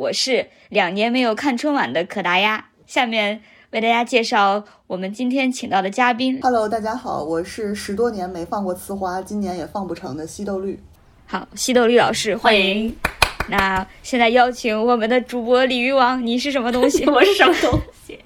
我是两年没有看春晚的可达鸭。下面为大家介绍我们今天请到的嘉宾。Hello，大家好，我是十多年没放过呲花，今年也放不成的西豆绿。好，西豆绿老师，欢迎。那现在邀请我们的主播鲤鱼王，你是什么东西？我是什么东西？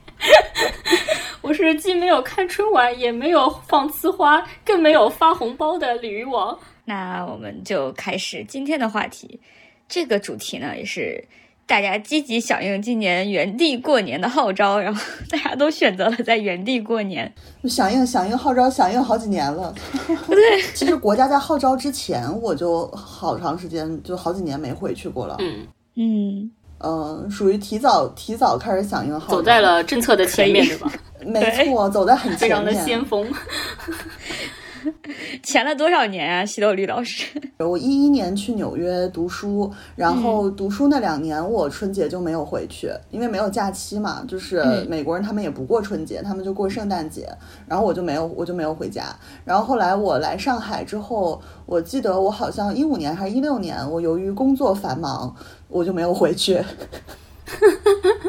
我是既没有看春晚，也没有放呲花，更没有发红包的鲤鱼王。那我们就开始今天的话题。这个主题呢，也是大家积极响应今年原地过年的号召，然后 大家都选择了在原地过年。响应响应号召，响应好几年了。对，其实国家在号召之前，我就好长时间，就好几年没回去过了。嗯嗯嗯，属于提早提早开始响应号召，走在了政策的前面，对吧？没错，走在很非常的先锋。前了多少年啊，西豆绿老师？我一一年去纽约读书，然后读书那两年我春节就没有回去，因为没有假期嘛。就是美国人他们也不过春节，他们就过圣诞节，然后我就没有我就没有回家。然后后来我来上海之后，我记得我好像一五年还是一六年，我由于工作繁忙，我就没有回去。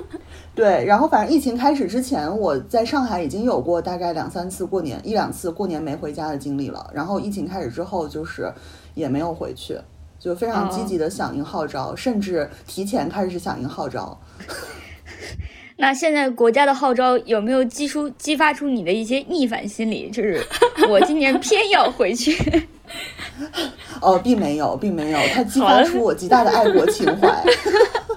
对，然后反正疫情开始之前，我在上海已经有过大概两三次过年，一两次过年没回家的经历了。然后疫情开始之后，就是也没有回去，就非常积极的响应号召，甚至提前开始响应号召。那现在国家的号召有没有激出、激发出你的一些逆反心理？就是 我今年偏要回去。哦，并没有，并没有，它激发出我极大的爱国情怀。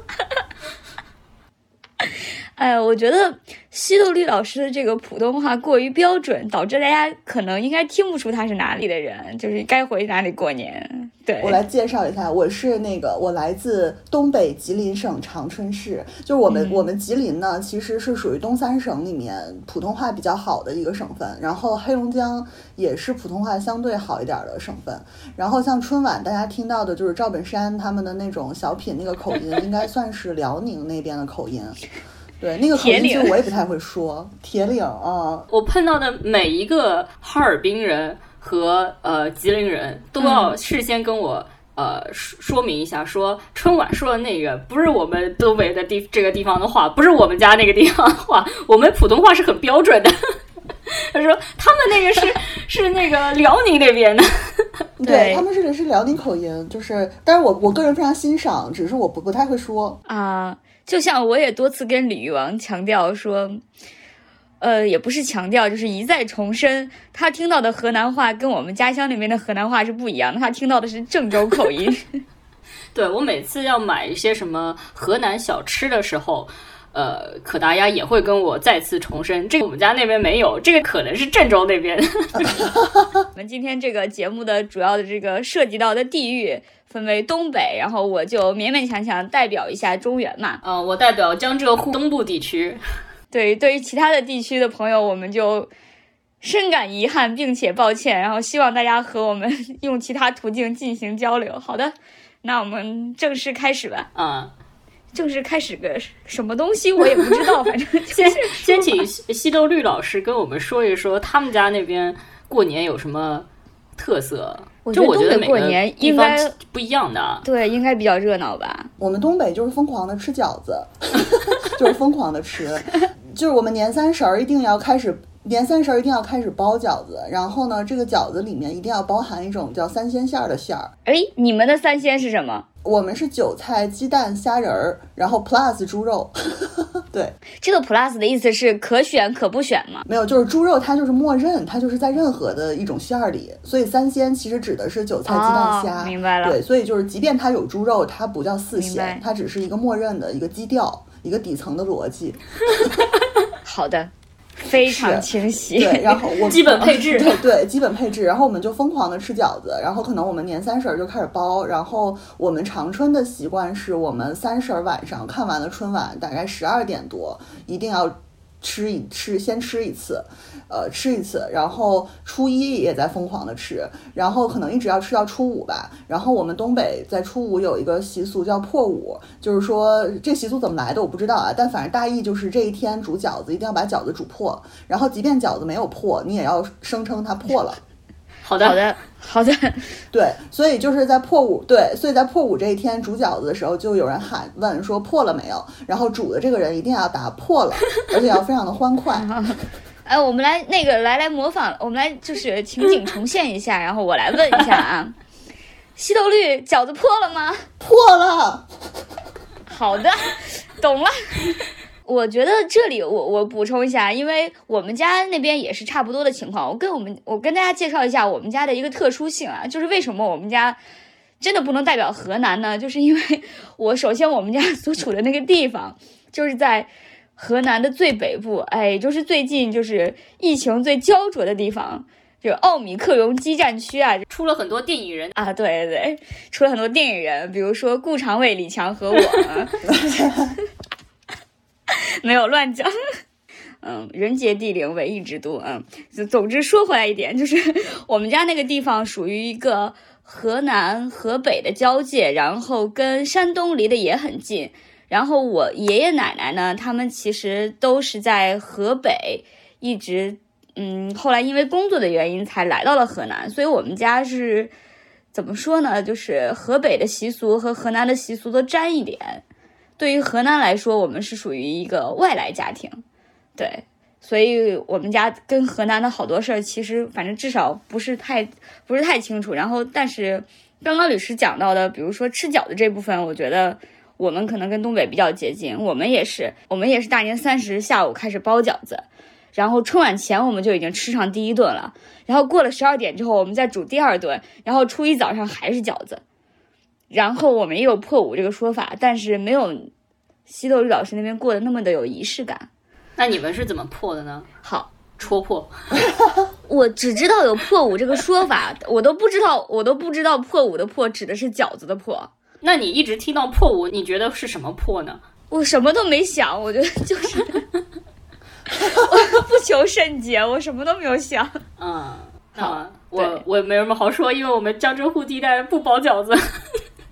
哎，我觉得西豆绿老师的这个普通话过于标准，导致大家可能应该听不出他是哪里的人，就是该回哪里过年。对我来介绍一下，我是那个我来自东北吉林省长春市，就是我们我们吉林呢，其实是属于东三省里面普通话比较好的一个省份，然后黑龙江也是普通话相对好一点的省份。然后像春晚大家听到的就是赵本山他们的那种小品那个口音，应该算是辽宁那边的口音。对，那个口音其实我也不太会说。铁岭啊，我碰到的每一个哈尔滨人和呃吉林人都要事先跟我呃说说明一下，说春晚说的那个不是我们东北的地这个地方的话，不是我们家那个地方的话，我们普通话是很标准的。他说他们那个是是那个辽宁那边的，对他们这里是辽宁口音，就是，但是我我个人非常欣赏，只是我不不太会说啊。就像我也多次跟李玉王强调说，呃，也不是强调，就是一再重申，他听到的河南话跟我们家乡那边的河南话是不一样的，他听到的是郑州口音。对我每次要买一些什么河南小吃的时候，呃，可达鸭也会跟我再次重申，这个我们家那边没有，这个可能是郑州那边。我们今天这个节目的主要的这个涉及到的地域。分为东北，然后我就勉勉强强代表一下中原嘛。嗯，我代表江浙沪东部地区。对，对于其他的地区的朋友，我们就深感遗憾，并且抱歉。然后希望大家和我们 用其他途径进行交流。好的，那我们正式开始吧。啊，正式开始个什么东西我也不知道，反正 先先请西豆绿老师跟我们说一说他们家那边过年有什么特色。就我觉得过年应该不一样的，对，应该比较热闹吧。我们东北就是疯狂的吃饺子，就是疯狂的吃，就是我们年三十儿一定要开始，年三十儿一定要开始包饺子，然后呢，这个饺子里面一定要包含一种叫三鲜馅儿的馅儿。哎，你们的三鲜是什么？我们是韭菜、鸡蛋、虾仁儿，然后 plus 猪肉。对，这个 plus 的意思是可选可不选吗？没有，就是猪肉它就是默认，它就是在任何的一种馅儿里。所以三鲜其实指的是韭菜、鸡蛋、虾。明白了。对，所以就是即便它有猪肉，它不叫四鲜，它只是一个默认的一个基调，一个底层的逻辑。好的。非常清晰。对，然后我 基本配置对对基本配置，然后我们就疯狂的吃饺子，然后可能我们年三十儿就开始包，然后我们长春的习惯是我们三十儿晚上看完了春晚，大概十二点多一定要吃一吃，先吃一次，呃，吃一次，然后初一也在疯狂的吃，然后可能一直要吃到初五吧。然后我们东北在初五有一个习俗叫破五，就是说这习俗怎么来的我不知道啊，但反正大意就是这一天煮饺子一定要把饺子煮破，然后即便饺子没有破，你也要声称它破了。好的，好的，好的，对，所以就是在破五，对，所以在破五这一天煮饺子的时候，就有人喊问说破了没有，然后煮的这个人一定要答破了，而且要非常的欢快。哎，我们来那个来来模仿，我们来就是情景重现一下，然后我来问一下啊，西豆绿饺子破了吗？破了，好的，懂了。我觉得这里我我补充一下，因为我们家那边也是差不多的情况。我跟我们我跟大家介绍一下我们家的一个特殊性啊，就是为什么我们家真的不能代表河南呢？就是因为 我首先我们家 所处的那个地方就是在河南的最北部，哎，就是最近就是疫情最焦灼的地方，就奥米克戎激战区啊，出了很多电影人啊，对对对，出了很多电影人，比如说顾长卫、李强和我。没有乱讲，嗯，人杰地灵，伟异之都，嗯，总之说回来一点，就是我们家那个地方属于一个河南河北的交界，然后跟山东离得也很近，然后我爷爷奶奶呢，他们其实都是在河北，一直，嗯，后来因为工作的原因才来到了河南，所以我们家是怎么说呢？就是河北的习俗和河南的习俗都沾一点。对于河南来说，我们是属于一个外来家庭，对，所以我们家跟河南的好多事儿，其实反正至少不是太不是太清楚。然后，但是刚刚律师讲到的，比如说吃饺子这部分，我觉得我们可能跟东北比较接近。我们也是，我们也是大年三十下午开始包饺子，然后春晚前我们就已经吃上第一顿了，然后过了十二点之后，我们再煮第二顿，然后初一早上还是饺子。然后我们也有破五这个说法，但是没有西豆绿老师那边过得那么的有仪式感。那你们是怎么破的呢？好，戳破。我只知道有破五这个说法，我都不知道，我都不知道破五的破指的是饺子的破。那你一直听到破五，你觉得是什么破呢？我什么都没想，我觉得就是 我不求甚解，我什么都没有想。嗯，好，我我没什么好说，因为我们江浙沪地带不包饺子。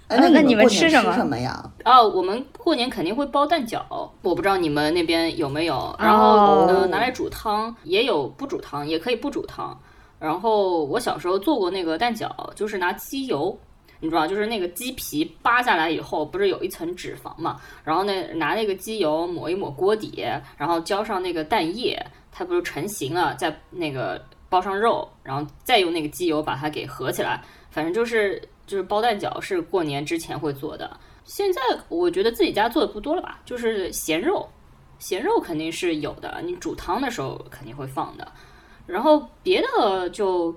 哎，那你们吃什么呀？哦，我们过年肯定会包蛋饺，我不知道你们那边有没有。然后呢，拿来煮汤，也有不煮汤，也可以不煮汤。然后我小时候做过那个蛋饺，就是拿鸡油，你知道，就是那个鸡皮扒下来以后，不是有一层脂肪嘛？然后那拿那个鸡油抹一抹锅底，然后浇上那个蛋液，它不是成型了，再那个包上肉，然后再用那个鸡油把它给合起来，反正就是。就是包蛋饺是过年之前会做的，现在我觉得自己家做的不多了吧。就是咸肉，咸肉肯定是有的，你煮汤的时候肯定会放的。然后别的就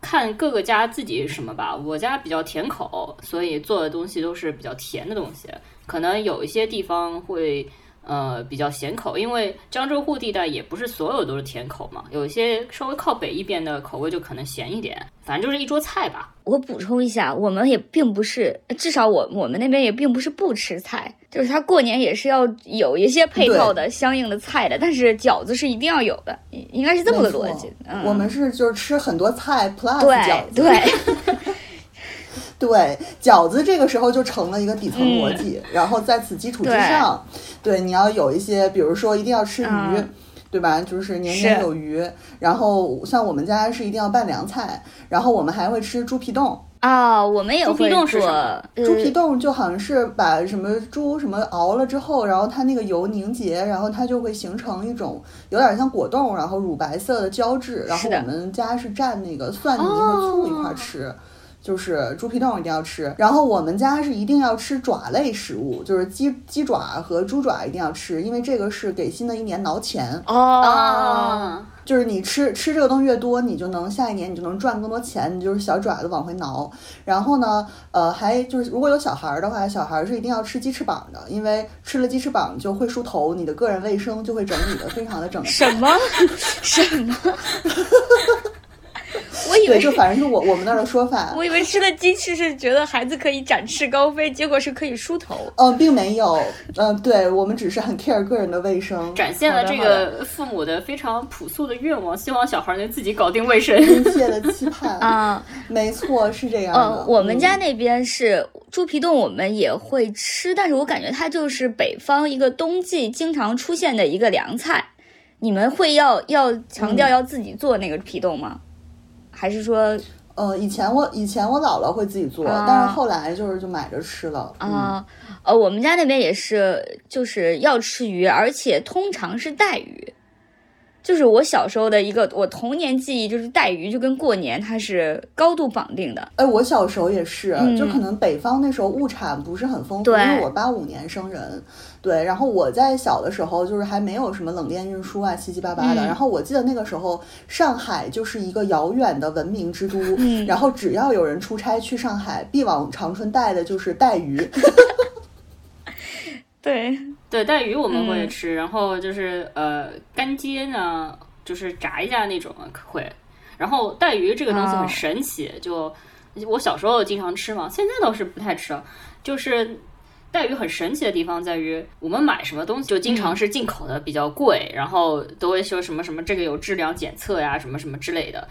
看各个家自己什么吧。我家比较甜口，所以做的东西都是比较甜的东西。可能有一些地方会。呃，比较咸口，因为江浙沪地带也不是所有都是甜口嘛，有一些稍微靠北一边的口味就可能咸一点，反正就是一桌菜吧。我补充一下，我们也并不是，至少我我们那边也并不是不吃菜，就是他过年也是要有一些配套的相应的菜的，但是饺子是一定要有的，应该是这么个逻辑。我们是就是吃很多菜 plus 饺子。对。对，饺子这个时候就成了一个底层逻辑，然后在此基础之上，对你要有一些，比如说一定要吃鱼，对吧？就是年年有余。然后像我们家是一定要拌凉菜，然后我们还会吃猪皮冻啊，我们也会做。猪皮冻就好像是把什么猪什么熬了之后，然后它那个油凝结，然后它就会形成一种有点像果冻，然后乳白色的胶质。然后我们家是蘸那个蒜泥和醋一块吃。就是猪皮冻一定要吃，然后我们家是一定要吃爪类食物，就是鸡鸡爪和猪爪一定要吃，因为这个是给新的一年挠钱哦。就是你吃吃这个东西越多，你就能下一年你就能赚更多钱，你就是小爪子往回挠。然后呢，呃，还就是如果有小孩儿的话，小孩儿是一定要吃鸡翅膀的，因为吃了鸡翅膀就会梳头，你的个人卫生就会整理的非常的整齐。什么什么？我以为对，就反正是我我们那儿的说法。我以为吃的鸡翅是觉得孩子可以展翅高飞，结果是可以梳头。嗯，并没有，嗯、对我们只是很 care 个人的卫生，展现了这个父母的非常朴素的愿望，希望小孩能自己搞定卫生。殷切的期盼。啊，没错，是这样的。呃，我们家嗯那边是猪皮冻，我们也会吃，但是我感觉它就是北方一个冬季经常出现的一个凉菜。你们会要要强嗯调要自己做那个皮冻吗？还是说呃，以前我以前我姥姥会自己做，啊但是后来就是就买着吃了。嗯，啊，呃，我们家那边也是，就是要吃鱼，而且通常是带鱼。就是我小时候的一个我童年记忆，就是带鱼就跟过年它是高度绑定的。哎，我小时候也是，嗯就可能北方那时候物产不是很丰富，因为我八五年生人，对，然后我在小的时候就是还没有什么冷链运输啊，七七八八的。嗯然后我记得那个时候上海就是一个遥远的文明之都，嗯然后只要有人出差去上海，必往长春带的就是带鱼。对，对，带鱼我们会嗯吃，然后就是呃干煎呢，就是炸一下那种会。然后带鱼这个东西哦很神奇，就我小时候经常吃嘛，现在倒是不太吃了。就是带鱼很神奇的地方在于，我们买什么东西就经常是进口的比较贵，然后都会说什么什么这个有质量检测呀，什么什么之类的。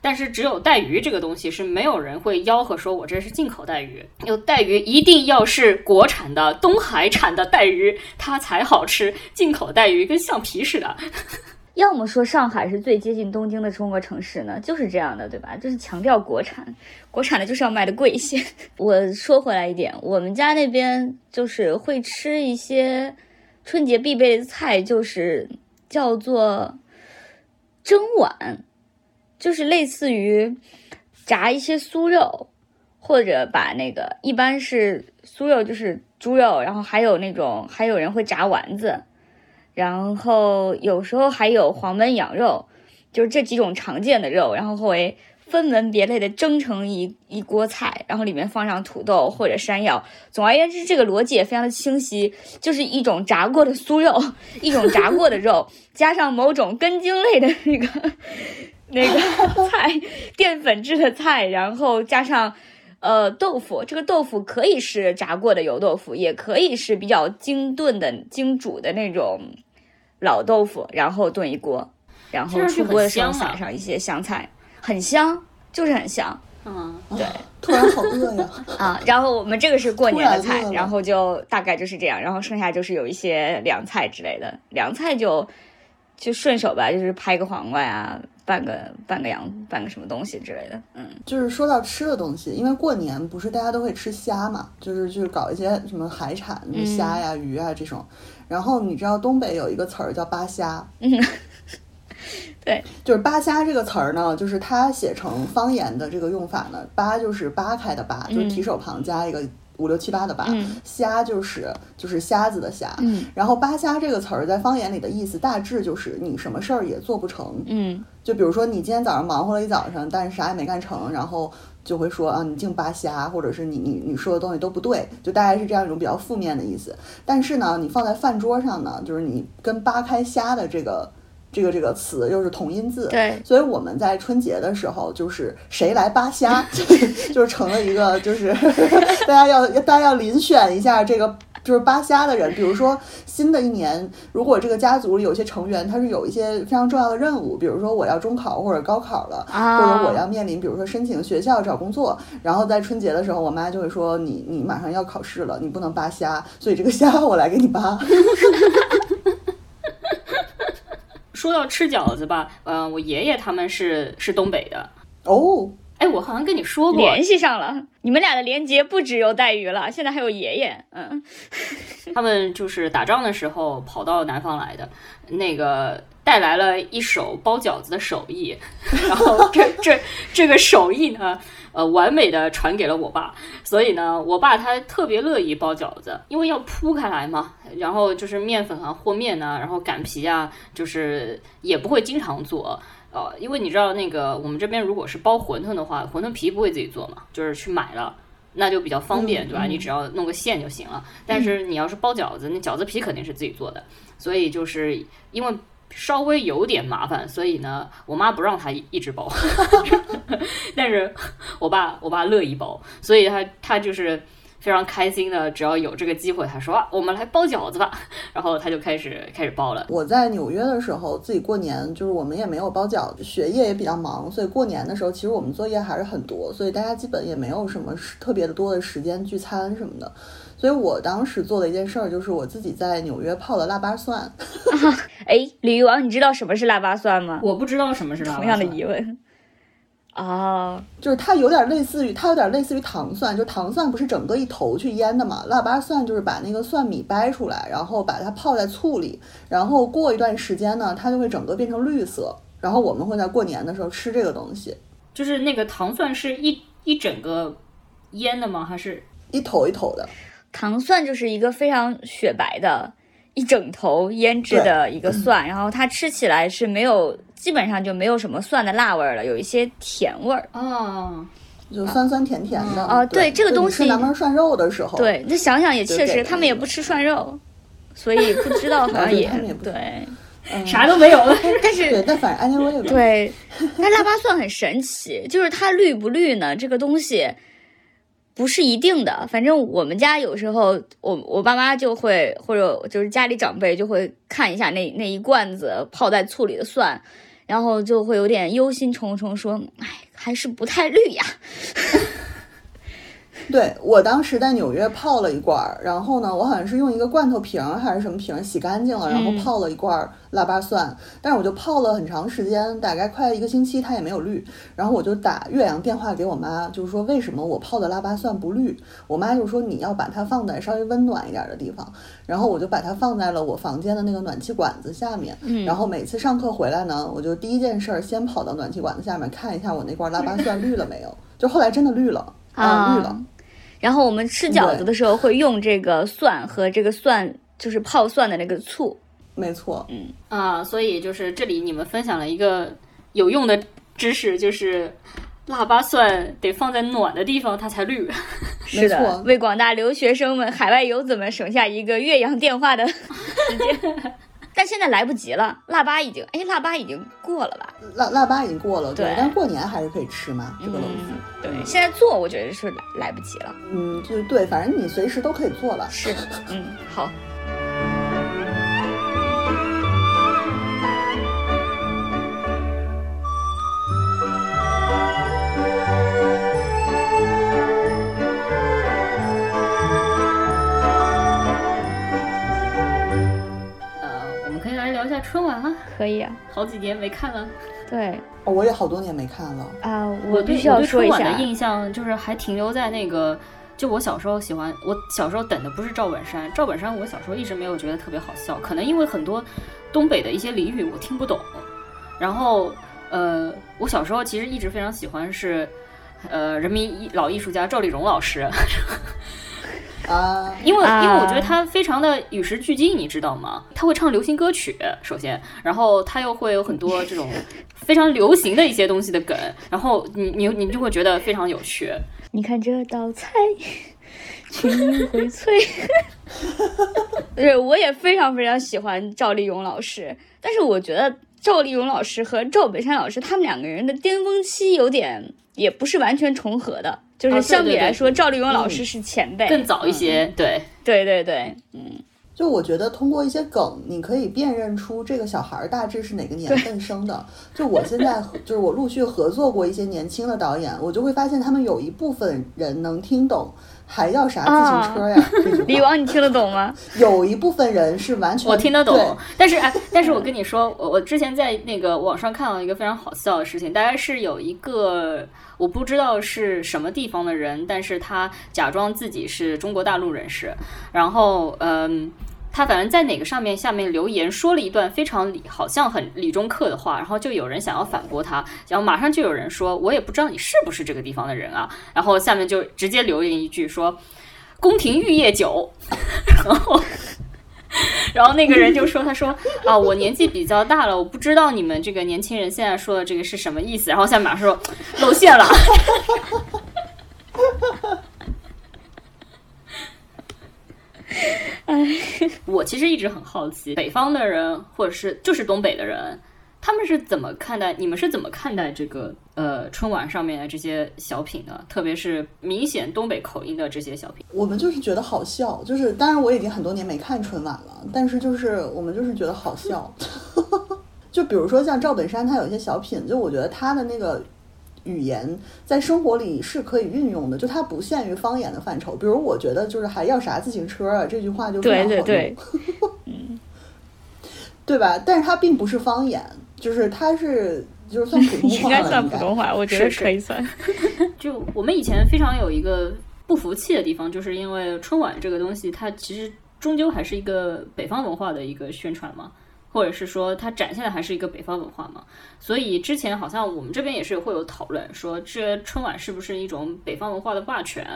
但是只有带鱼这个东西是没有人会吆喝说我这是进口带鱼，有带鱼一定要是国产的东海产的带鱼，它才好吃。进口带鱼跟橡皮似的。要么说上海是最接近东京的中国城市呢，就是这样的，对吧？就是强调国产，国产的就是要卖的贵一些。我说回来一点，我们家那边就是会吃一些春节必备的菜，就是叫做蒸碗，就是类似于炸一些酥肉，或者把那个一般是酥肉就是猪肉，然后还有那种还有人会炸丸子。然后有时候还有黄焖羊肉，就是这几种常见的肉，然后会分门别类的蒸成一一锅菜，然后里面放上土豆或者山药。总而言之，这个逻辑也非常的清晰，就是一种炸过的酥肉，一种炸过的肉，加上某种根茎类的那个那个 菜，淀粉质的菜，然后加上。呃，豆腐这个豆腐可以是炸过的油豆腐，也可以是比较精炖的、精煮的那种老豆腐，然后炖一锅，然后出锅的时候撒上一些香菜，很香，就是很香嗯，对突然好饿呀！啊。然后我们这个是过年的菜然后就大概就是这样，然后剩下就是有一些凉菜之类的，凉菜就就顺手吧，就是拍个黄瓜呀，拌个拌个羊，拌个什么东西之类的，嗯。就是说到吃的东西，因为过年不是大家都会吃虾嘛，就是就是搞一些什么海产，嗯就虾呀、鱼啊这种。然后你知道东北有一个词儿叫扒虾，嗯，对，就是扒虾这个词儿呢，就是它写成方言的这个用法呢，扒就是扒开的扒，就是提手旁加一个五六七八的八，嗯虾就是就是瞎子的瞎。嗯然后扒虾这个词儿在方言里的意思大致就是你什么事儿也做不成，嗯就比如说你今天早上忙活了一早上，但是啥也没干成，然后就会说啊你净扒瞎，或者是你你你说的东西都不对，就大概是这样一种比较负面的意思。但是呢，你放在饭桌上呢，就是你跟扒开虾的这个这个这个词又是同音字，对，所以我们在春节的时候，就是谁来扒虾，就是成了一个，就是大家要大家要遴选一下这个就是扒虾的人。比如说新的一年，如果这个家族里有些成员他是有一些非常重要的任务，比如说我要中考或者高考了，啊，或者我要面临，比如说申请学校、找工作，然后在春节的时候，我妈就会说你你马上要考试了，你不能扒虾，所以这个虾我来给你扒。说到吃饺子吧，呃，我爷爷他们是是东北的，哦，哎，我好像跟你说过，联系上了，你们俩的连接不只有带鱼了，现在还有爷爷，嗯他们就是打仗的时候跑到南方来的。那个带来了一手包饺子的手艺，然后这这这个手艺呢，呃，完美的传给了我爸，所以呢，我爸他特别乐意包饺子，因为要铺开来嘛，然后就是面粉啊和面呐、然后擀皮啊，就是也不会经常做。呃，因为你知道那个我们这边如果是包馄饨的话，馄饨皮不会自己做嘛，就是去买了，那就比较方便，嗯对吧？嗯你只要弄个馅就行了。但是你要是包饺子，那饺子皮肯定是自己做的，所以就是因为稍微有点麻烦，所以呢，我妈不让他一直包，但是我爸我爸乐意包，所以他他就是非常开心的，只要有这个机会，他说、啊、我们来包饺子吧，然后他就开始开始包了。我在纽约的时候，自己过年就是我们也没有包饺子，学业也比较忙，所以过年的时候其实我们作业还是很多，所以大家基本也没有什么特别的多的时间聚餐什么的。所以我当时做的一件事儿就是我自己在纽约泡了腊八蒜，哎，鲤鱼王，你知道什么是腊八蒜吗？我不知道什么是腊八同样的疑问。啊，就是它有点类似于它有点类似于糖蒜，就糖蒜不是整个一头去腌的嘛，腊八蒜就是把那个蒜米掰出来，然后把它泡在醋里，然后过一段时间呢，它就会整个变成绿色，然后我们会在过年的时候吃这个东西，就是那个糖蒜是一一整个腌的吗？还是一头一头的。糖蒜就是一个非常雪白的一整头腌制的一个蒜，然后它吃起来是没有，基本上就没有什么蒜的辣味儿了，有一些甜味儿。哦，就酸酸甜甜的哦对这个东西吃南门涮肉的时候，，对，那想想也确实，他们也不吃涮肉，所以不知道 好像也对，啥都没有了。但是对，但反正 anyway，对，但腊八蒜很神奇，就是它绿不绿呢？这个东西不是一定的。反正我们家有时候，我我爸妈就会，或者就是家里长辈就会看一下那那一罐子泡在醋里的蒜，然后就会有点忧心忡忡，说：“哎，还是不太绿呀。对我当时在纽约泡了一罐儿，然后呢，我好像是用一个罐头瓶儿还是什么瓶儿洗干净了，然后嗯泡了一罐儿腊八蒜，但是我就泡了很长时间，大概快一个星期，它也没有绿。然后我就打岳阳电话给我妈，就是说为什么我泡的腊八蒜不绿？我妈就说你要把它放在稍微温暖一点的地方。然后我就把它放在了我房间的那个暖气管子下面。嗯然后每次上课回来呢，我就第一件事儿先跑到暖气管子下面看一下我那罐腊八蒜绿了没有。就后来真的绿了啊绿了。然后我们吃饺子的时候会用这个蒜和这个蒜，就是泡蒜的那个醋。没错，嗯啊，所以就是这里你们分享了一个有用的知识，就是腊八蒜得放在暖的地方它才绿。是的没错，为广大留学生们、海外游子们省下一个岳阳电话的 时间。但现在来不及了，腊八已经，哎，腊八已经过了吧？腊腊八已经过了，对但过年还是可以吃嘛，这个东西。嗯，对，现在做我觉得是来来不及了。嗯，就对，反正你随时都可以做了。是，嗯，好。春晚了，可以啊，好几年没看了。对哦，我也好多年没看了。啊、我对必须要我对说一下春晚的，印象就是还停留在那个，就我小时候喜欢，我小时候等的不是赵本山，赵本山我小时候一直没有觉得特别好笑，可能因为很多东北的一些俚语我听不懂，然后呃，我小时候其实一直非常喜欢是。呃，人民艺老艺术家赵丽蓉老师，啊，因为啊因为我觉得他非常的与时俱进，你知道吗？他会唱流行歌曲，首先，然后他又会有很多这种 非常流行的一些东西的梗，然后你你你就会觉得非常有趣。你看这道菜，群英荟萃。对，我也非常非常喜欢赵丽蓉老师，但是我觉得赵丽蓉老师和赵本山老师他们两个人的巅峰期有点，也不是完全重合的。就是相比对对来说，赵丽蓉老师是前辈，更早一些，对，对对对，嗯就我觉得通过一些梗，你可以辨认出这个小孩儿大致是哪个年份生的。就我现在 就是我陆续合作过一些年轻的导演，我就会发现他们有一部分人能听懂。还要啥自行车呀？李王你听得懂吗？有一部分人是完全我听得懂，但是哎，但是我跟你说，我我之前在那个网上看到一个非常好笑的事情，大概是有一个我不知道是什么地方的人，但是他假装自己是中国大陆人士，然后嗯。他反正在哪个上面下面留言说了一段非常理，好像很理中客的话，然后就有人想要反驳他，然后马上就有人说，我也不知道你是不是这个地方的人啊，然后下面就直接留言一句说，宫廷玉液酒，然后。然后那个人就说：“他说啊，我年纪比较大了，我不知道你们这个年轻人现在说的这个是什么意思。”然后下面马上说露馅了。哎，我其实一直很好奇，北方的人或者是就是东北的人。他们是怎么看待？你们是怎么看待这个呃春晚上面的这些小品的？特别是明显东北口音的这些小品。我们就是觉得好笑，就是当然我已经很多年没看春晚了，但是就是我们就是觉得好笑。就比如说像赵本山，他有一些小品，就我觉得他的那个语言在生活里是可以运用的，就它不限于方言的范畴。比如我觉得就是还要啥自行车啊这句话就非常好用，嗯，对吧？但是它并不是方言。就是它是就是算普通话 应该算普通话，我觉得可以算。就我们以前非常有一个不服气的地方，就是因为春晚这个东西，它其实终究还是一个北方文化的一个宣传嘛，或者是说它展现的还是一个北方文化嘛。所以之前好像我们这边也是会有讨论，说这春晚是不是一种北方文化的霸权？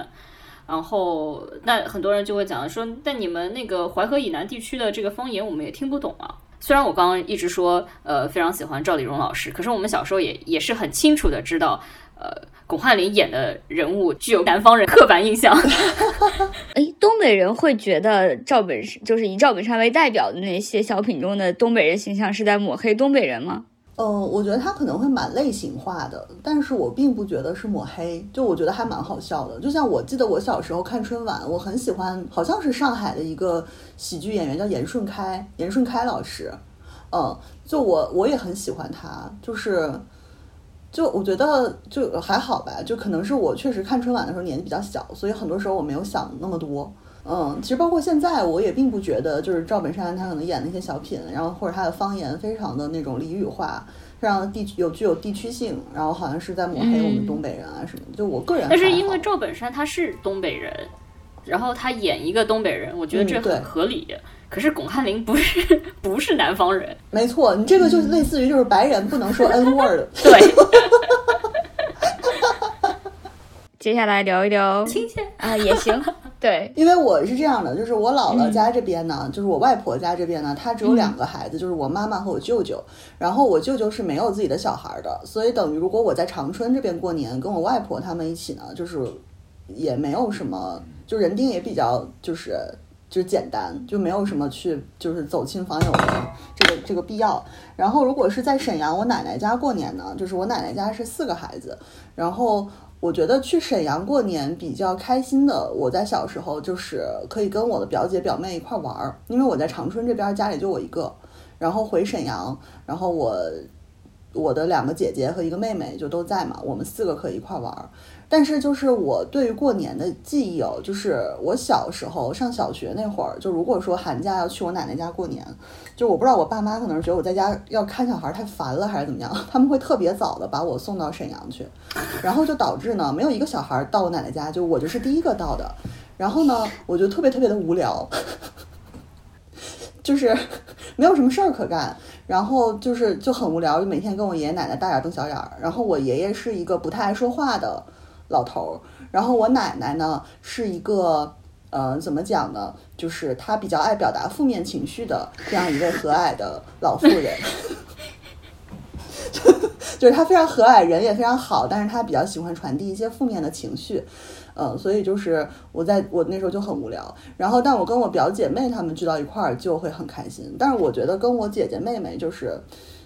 然后那很多人就会讲说，但你们那个淮河以南地区的这个方言，我们也听不懂啊。虽然我刚刚一直说，呃，非常喜欢赵丽蓉老师，可是我们小时候也也是很清楚的知道，呃，巩汉林演的人物具有南方人刻板印象。哎，东北人会觉得赵本就是以赵本山为代表的那些小品中的东北人形象是在抹黑东北人吗？嗯，我觉得他可能会蛮类型化的，但是我并不觉得是抹黑，就我觉得还蛮好笑的。就像我记得我小时候看春晚，我很喜欢，好像是上海的一个喜剧演员叫严顺开，严顺开老师，嗯，就我我也很喜欢他，就是，就我觉得就还好吧，就可能是我确实看春晚的时候年纪比较小，所以很多时候我没有想那么多。嗯，其实包括现在，我也并不觉得就是赵本山他可能演那些小品，然后或者他的方言非常的那种俚语化，非常地区有具有地区性，然后好像是在抹黑我们东北人啊什么的。就我个人，但是因为赵本山他是东北人，然后他演一个东北人，我觉得这很合理。可是巩汉林不是不是南方人，没错，你这个就类似于就是白人不能说 N word，对。接下来聊一聊。亲戚啊，也行。对，因为我是这样的，就是我姥姥家这边呢，就是我外婆家这边呢，她只有两个孩子，就是我妈妈和我舅舅。然后我舅舅是没有自己的小孩的，所以等于如果我在长春这边过年，跟我外婆他们一起呢，就是也没有什么，就人丁也比较就是就简单，就没有什么去就是走亲访友的这个这个必要。然后如果是在沈阳我奶奶家过年呢，就是我奶奶家是四个孩子，然后。我觉得去沈阳过年比较开心的，我在小时候就是可以跟我的表姐表妹一块玩儿，因为我在长春这边家里就我一个，然后回沈阳，然后我我的两个姐姐和一个妹妹就都在嘛，我们四个可以一块玩儿。但是就是我对于过年的记忆哦，就是我小时候上小学那会儿，就如果说寒假要去我奶奶家过年，就我不知道我爸妈可能是觉得我在家要看小孩太烦了还是怎么样，他们会特别早的把我送到沈阳去，然后就导致呢没有一个小孩到我奶奶家，就我就是第一个到的，然后呢我就特别特别的无聊，就是 没有什么事儿可干，然后就是就很无聊，就每天跟我爷爷奶奶大眼瞪小眼儿，然后我爷爷是一个不太爱说话的。老头儿，然后我奶奶呢是一个，呃，怎么讲呢？就是她比较爱表达负面情绪的这样一位和蔼的老妇人，就是她非常和蔼，人也非常好，但是她比较喜欢传递一些负面的情绪，嗯，所以就是我在我那时候就很无聊，然后但我跟我表姐妹她们聚到一块儿就会很开心，但是我觉得跟我姐姐妹妹就是。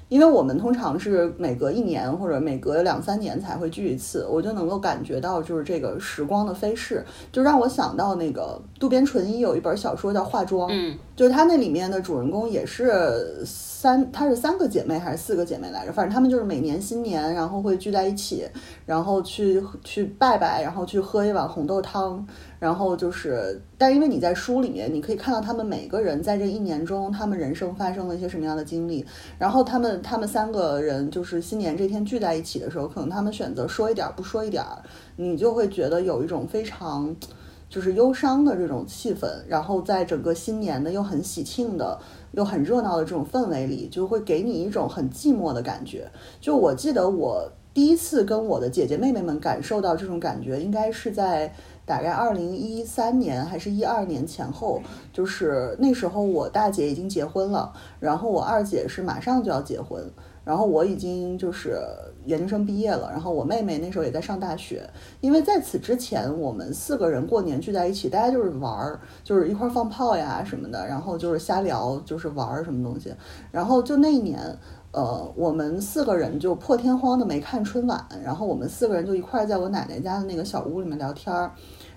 因为我们通常是每隔一年或者每隔两三年才会聚一次，我就能够感觉到就是这个时光的飞逝，就让我想到那个渡边淳一有一本小说叫《化妆》，嗯，就是他那里面的主人公也是三，她是三个姐妹还是四个姐妹来着？反正她们就是每年新年然后会聚在一起，然后去去拜拜，然后去喝一碗红豆汤。然后就是，但因为你在书里面，你可以看到他们每个人在这一年中，他们人生发生了一些什么样的经历。然后他们他们三个人就是新年这天聚在一起的时候，可能他们选择说一点不说一点，你就会觉得有一种非常就是忧伤的这种气氛，然后在整个新年的又很喜庆的又很热闹的这种氛围里，就会给你一种很寂寞的感觉。就我记得我第一次跟我的姐姐妹妹们感受到这种感觉，应该是在大概二零一三年还是一二年前后，就是那时候我大姐已经结婚了，然后我二姐是马上就要结婚，然后我已经就是研究生毕业了，然后我妹妹那时候也在上大学。因为在此之前，我们四个人过年聚在一起，大家就是玩儿，就是一块放炮呀什么的，然后就是瞎聊，就是玩儿什么东西。然后就那一年，呃，我们四个人就破天荒的没看春晚，然后我们四个人就一块儿在我奶奶家的那个小屋里面聊天儿。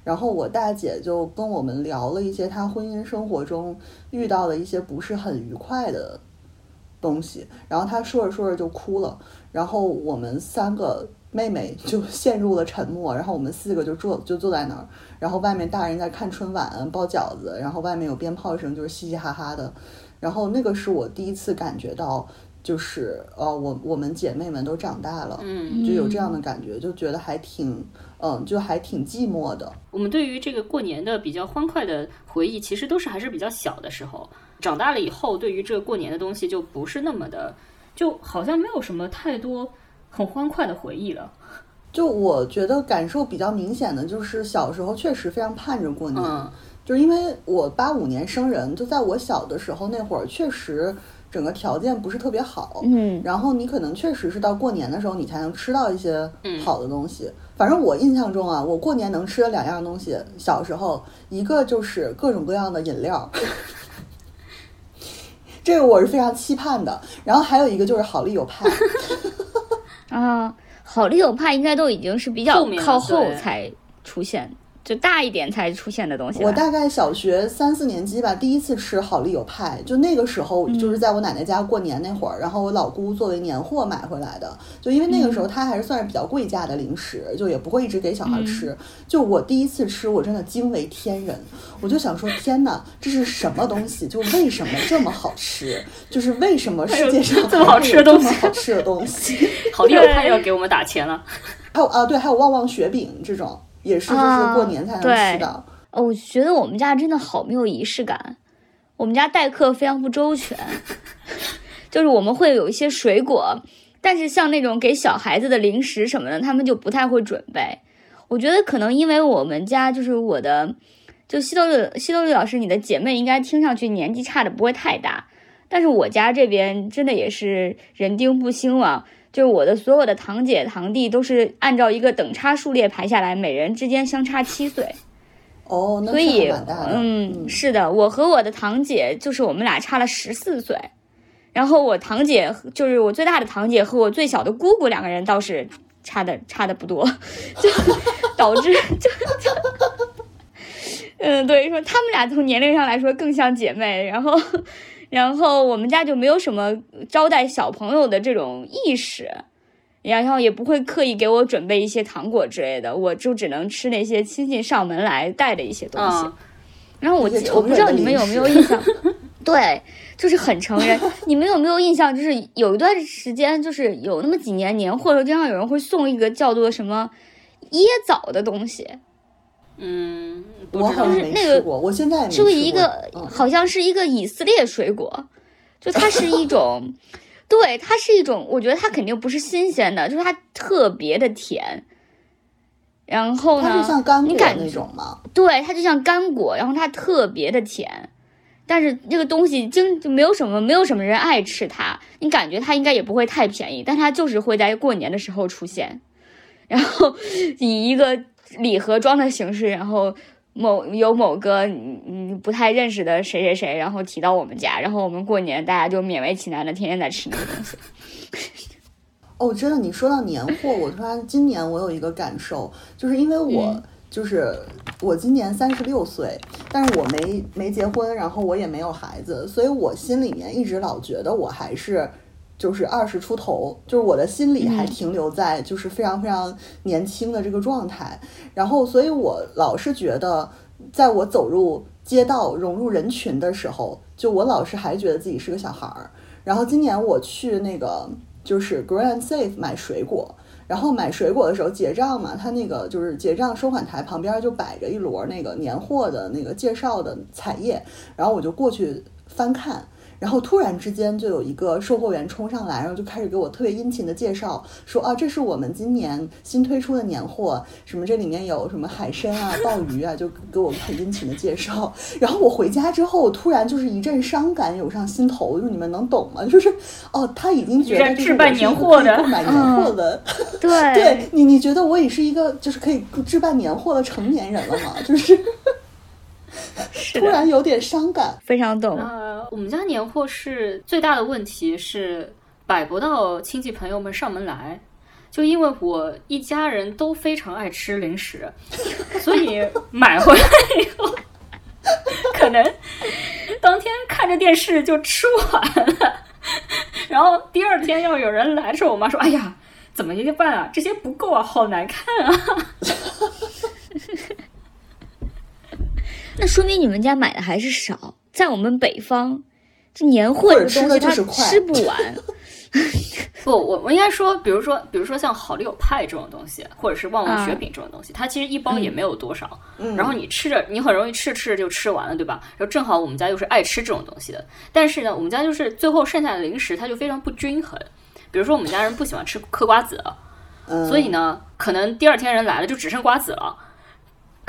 然后我大姐就跟我们聊了一些她婚姻生活中遇到的一些不是很愉快的东西，然后她说着说着就哭了，然后我们三个妹妹就 陷入了沉默，然后我们四个就坐就坐在那儿，然后外面大人在看春晚包饺子，然后外面有鞭炮声，就是嘻嘻哈哈的，然后那个是我第一次感觉到，就是呃，我我们姐妹们都长大了，嗯，就有这样的感觉，就觉得还挺。嗯，就还挺寂寞的。我们对于这个过年的比较欢快的回忆，其实都是还是比较小的时候。长大了以后，对于这个过年的东西就不是那么的，就好像没有什么太多很欢快的回忆了。就我觉得感受比较明显的就是小时候确实非常盼着过年，嗯就是因为我八五年生人，就在我小的时候那会儿，确实整个条件不是特别好。嗯，然后你可能确实是到过年的时候，你才能吃到一些嗯好的东西。反正我印象中啊，我过年能吃的两样东西，小时候一个就是各种各样的饮料，这个我是非常期盼的。然后还有一个就是好丽友派，啊，好丽友派应该都已经是比较靠后才出现，就大一点才出现的东西。我大概小学三四年级吧，第一次吃好丽友派，就那个时候就是在我奶奶家过年那会儿，然后我老姑作为年货买回来的，就因为那个时候它还是算是比较贵价的零食，就也不会一直给小孩吃。就我第一次吃，我真的惊为天人，我就想说天哪，这是什么东西？就为什么这么好吃？就是为什么世界上这么好吃的还会有东西这么好吃的东西？好丽友派要给我们打钱了。还有啊，对，还有旺旺雪饼这种，也是就是过年才能啊吃的。哦，我觉得我们家真的好没有仪式感，我们家待客非常不周全，就是我们会有一些水果，但是像那种给小孩子的零食什么的，他们就不太会准备。我觉得可能因为我们家就是我的，就西多绿西多绿老师，你的姐妹应该听上去年纪差的不会太大，但是我家这边真的也是人丁不兴旺。就是我的所有的堂姐堂弟都是按照一个等差数列排下来，每人之间相差七岁。哦，那是所以。嗯，是的，我和我的堂姐就是我们俩差了十四岁，然后我堂姐就是我最大的堂姐和我最小的姑姑两个人倒是差的差的不多，就导致就就，嗯，对，说他们俩从年龄上来说更像姐妹，然后然后我们家就没有什么招待小朋友的这种意识。然后也不会刻意给我准备一些糖果之类的，我就只能吃那些亲戚上门来带的一些东西。嗯，然后我我不知道你们有没有印象，对，就是很成人。你们有没有印象？就是有一段时间，就是有那么几年年货的时候，经常有人会送一个叫做什么椰枣的东西，嗯，我好像就是那个没吃过，我现在也没吃过。是一个嗯好像是一个以色列水果，就它是一种，对，它是一种，我觉得它肯定不是新鲜的，就是它特别的甜。然后呢，它就像干果你感那种吗？对，它就像干果，然后它特别的甜，但是这个东西经就没有什么没有什么人爱吃它，你感觉它应该也不会太便宜，但它就是会在过年的时候出现，然后以一个礼盒装的形式，然后某有某个你你不太认识的谁谁谁，然后提到我们家，然后我们过年大家就勉为其难的天天在吃那个东西。哦，真的，你说到年货，我突然今年我有一个感受，就是因为我、嗯就是我今年三十六岁，但是我没没结婚，然后我也没有孩子，所以我心里面一直老觉得我还是就是二十出头，就是我的心里还嗯停留在就是非常非常年轻的这个状态，然后所以我老是觉得，在我走入街道、融入人群的时候，就我老是还觉得自己是个小孩儿。然后今年我去那个就是 Grand Safe 买水果。然后买水果的时候结账嘛，他那个就是结账收款台旁边就摆着一摞那个年货的那个介绍的彩页，然后我就过去翻看。然后突然之间就有一个售货员冲上来，然后就开始给我特别殷勤的介绍，说啊，这是我们今年新推出的年货，什么这里面有什么海参啊、鲍鱼啊，就给我很殷勤的介绍。然后我回家之后，突然就是一阵伤感涌上心头，就是你们能懂吗？就是哦，他已经觉得这是置办年货的购买年货的，对对你你觉得我也是一个就是可以置办年货的成年人了吗？就是。突然有点伤感，非常懂。呃，我们家年货是最大的问题是摆不到亲戚朋友们上门来，就因为我一家人都非常爱吃零食，所以买回来以后，可能当天看着电视就吃完了，然后第二天要有人来的时候，我妈说：“哎呀，怎么一办啊？这些不够啊，好难看啊。” 那说明你们家买的还是少，在我们北方，这年货这东西它吃不完。不，我我应该说，比如说，比如说像好丽友派这种东西，或者是旺旺雪饼这种东西，它其实一包也没有多少。嗯。然后你吃着，你很容易吃着吃着就吃完了，对吧？然后正好我们家又是爱吃这种东西的，但是呢，我们家就是最后剩下的零食它就非常不均衡。比如说我们家人不喜欢吃嗑瓜子，所以呢，可能第二天人来了就只剩瓜子了。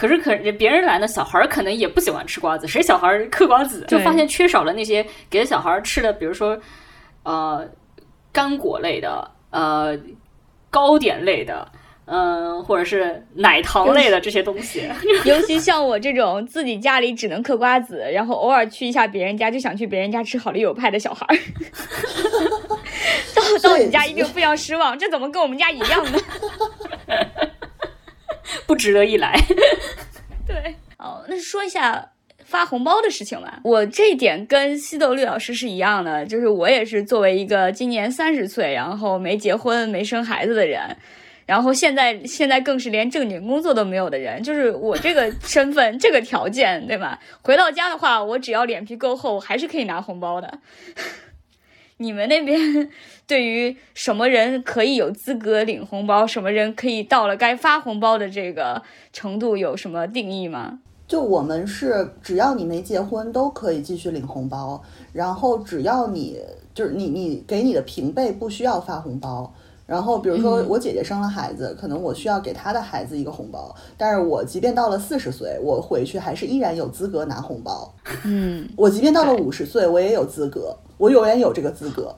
可是，可别人来呢，小孩儿可能也不喜欢吃瓜子，谁小孩儿嗑瓜子，就发现缺少了那些给小孩儿吃的，比如说，呃，干果类的，呃，糕点类的，嗯，或者是奶糖类的这些东西。尤其像我这种自己家里只能嗑瓜子，然后偶尔去一下别人家就想去别人家吃好丽友派的小孩儿，到到你家一定非常失望，这怎么跟我们家一样呢？不值得一来。对，哦，那说一下发红包的事情吧。我这一点跟西豆绿老师是一样的，就是我也是作为一个今年三十岁，然后没结婚、没生孩子的人，然后现在现在更是连正经工作都没有的人。就是我这个身份、这个条件，对吧？回到家的话，我只要脸皮够厚，还是可以拿红包的。你们那边对于什么人可以有资格领红包，什么人可以到了该发红包的这个程度有什么定义吗？就我们是只要你没结婚都可以继续领红包，然后只要你就是你你给你的平辈不需要发红包。然后比如说我姐姐生了孩子，可能我需要给她的孩子一个红包，但是我即便到了四十岁，我回去还是依然有资格拿红包。嗯，我即便到了五十岁，我也有资格。我永远有这个资格，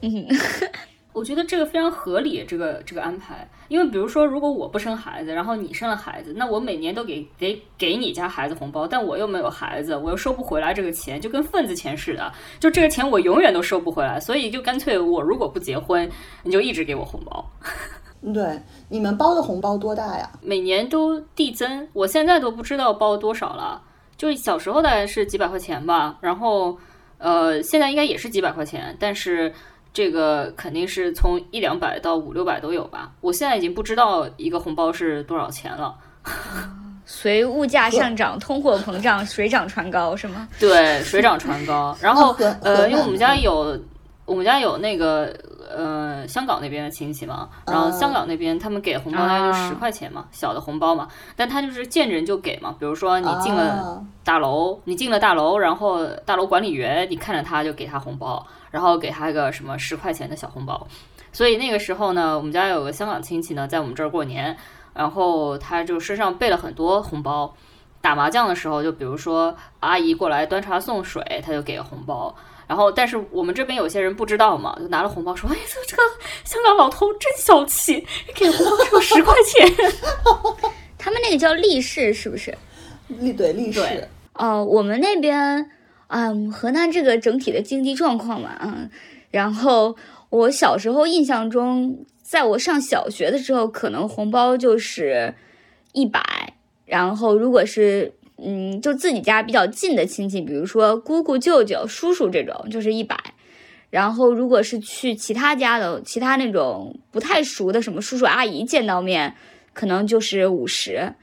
嗯，我觉得这个非常合理，这个这个安排，因为比如说，如果我不生孩子，然后你生了孩子，那我每年都给给给你家孩子红包，但我又没有孩子，我又收不回来这个钱，就跟份子钱似的，就这个钱我永远都收不回来，所以就干脆我如果不结婚，你就一直给我红包。对，你们包的红包多大呀？每年都递增，我现在都不知道包多少了，就小时候大概是几百块钱吧，然后。呃，现在应该也是几百块钱，但是这个肯定是从一两百到五六百都有吧。我现在已经不知道一个红包是多少钱了。随物价上涨、通货膨胀水涨船高是吗？对，水涨船高。然后呃，因为我们家有我们家有那个。呃，香港那边的亲戚嘛，然后香港那边他们给红包大概就十块钱嘛，小的红包嘛，但他就是见人就给嘛。比如说你进了大楼，你进了大楼，然后大楼管理员你看着他就给他红包，然后给他一个什么十块钱的小红包。所以那个时候呢，我们家有个香港亲戚呢，在我们这儿过年，然后他就身上备了很多红包，打麻将的时候就比如说阿姨过来端茶送水，他就给个红包。然后，但是我们这边有些人不知道嘛，就拿了红包说：“哎，这这个香港老头真小气，给红包只有十块钱。”他们那个叫利是，是不是？利对利是。哦，我们那边，嗯，河南这个整体的经济状况嘛，嗯，然后我小时候印象中，在我上小学的时候，可能红包就是一百，然后如果是。嗯，就自己家比较近的亲戚，比如说姑姑、舅舅、叔叔这种，就是一百。然后如果是去其他家的，其他那种不太熟的什么叔叔阿姨见到面，可能就是五十。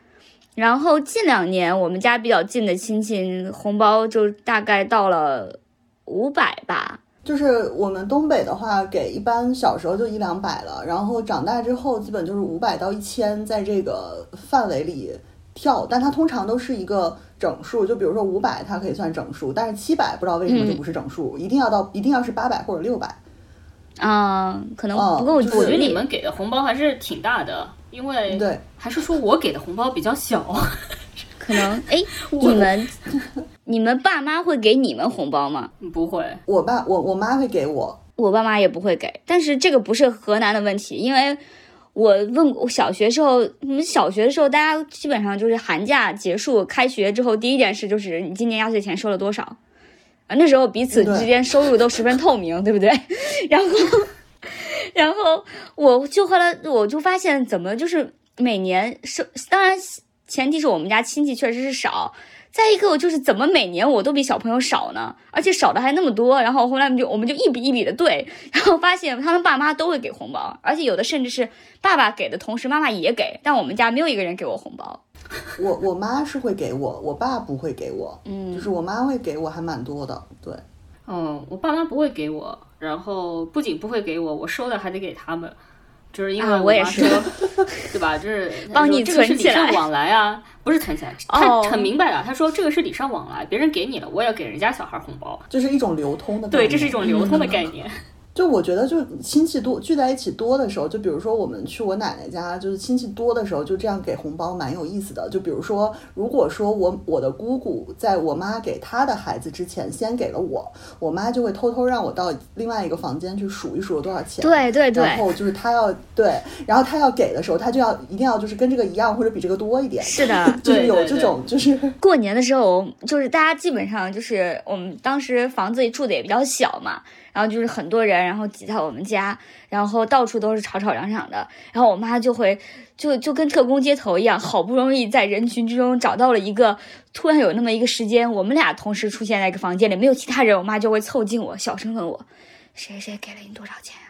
然后近两年我们家比较近的亲戚，红包就大概到了五百吧。就是我们东北的话，给一般小时候就一两百了，然后长大之后基本就是五百到一千，在这个范围里跳，但它通常都是一个整数，就比如说五百，它可以算整数，但是七百不知道为什么就不是整数，一定要到一定要是八百或者六百。啊，可能嗯不够就是我觉得你们给的红包还是挺大的，因为对，还是说我给的红包比较小。可能哎，你们你们爸妈会给你们红包吗？不会，我爸我我妈会给我，我爸妈也不会给，但是这个不是河南的问题，因为我问过小学时候，我们小学的时候，大家基本上就是寒假结束、开学之后，第一件事就是你今年压岁钱收了多少啊？那时候彼此之间收入都十分透明，对不对？然后，然后我就后来我就发现，怎么就是每年收，当然前提是我们家亲戚确实是少。再一个，就是怎么每年我都比小朋友少呢？而且少的还那么多。然后后来我们就我们就一笔一笔的对，然后发现他们爸妈都会给红包，而且有的甚至是爸爸给的同时妈妈也给，但我们家没有一个人给我红包。我我妈是会给我，我爸不会给我，嗯就是我妈会给我还蛮多的，对。嗯，我爸妈不会给我，然后不仅不会给我，我收的还得给他们，就是因为啊我也是妈说，对吧？就是 帮你这个是存起来礼尚往来啊，不是存起来，他哦很明白的，他说这个是礼尚往来，别人给你了，我也要给人家小孩红包，就是一种流通的对，这是一种流通的概念。就我觉得，就亲戚多聚在一起多的时候，就比如说我们去我奶奶家，就是亲戚多的时候，就这样给红包蛮有意思的。就比如说，如果说我我的姑姑在我妈给她的孩子之前先给了我，我妈就会偷偷让我到另外一个房间去数一数有多少钱。对对对然后就是她要对，然后她要给的时候，她就要一定要就是跟这个一样或者比这个多一点。是的，就是有这种就是过年的时候，就是大家基本上就是我们当时房子里住的也比较小嘛，然后就是很多人，然后挤在我们家，然后到处都是吵吵嚷嚷的，然后我妈就会就就跟特工接头一样，好不容易在人群之中找到了一个，突然有那么一个时间，我们俩同时出现在一个房间里，没有其他人，我妈就会凑近我，小声问我，谁谁给了你多少钱啊？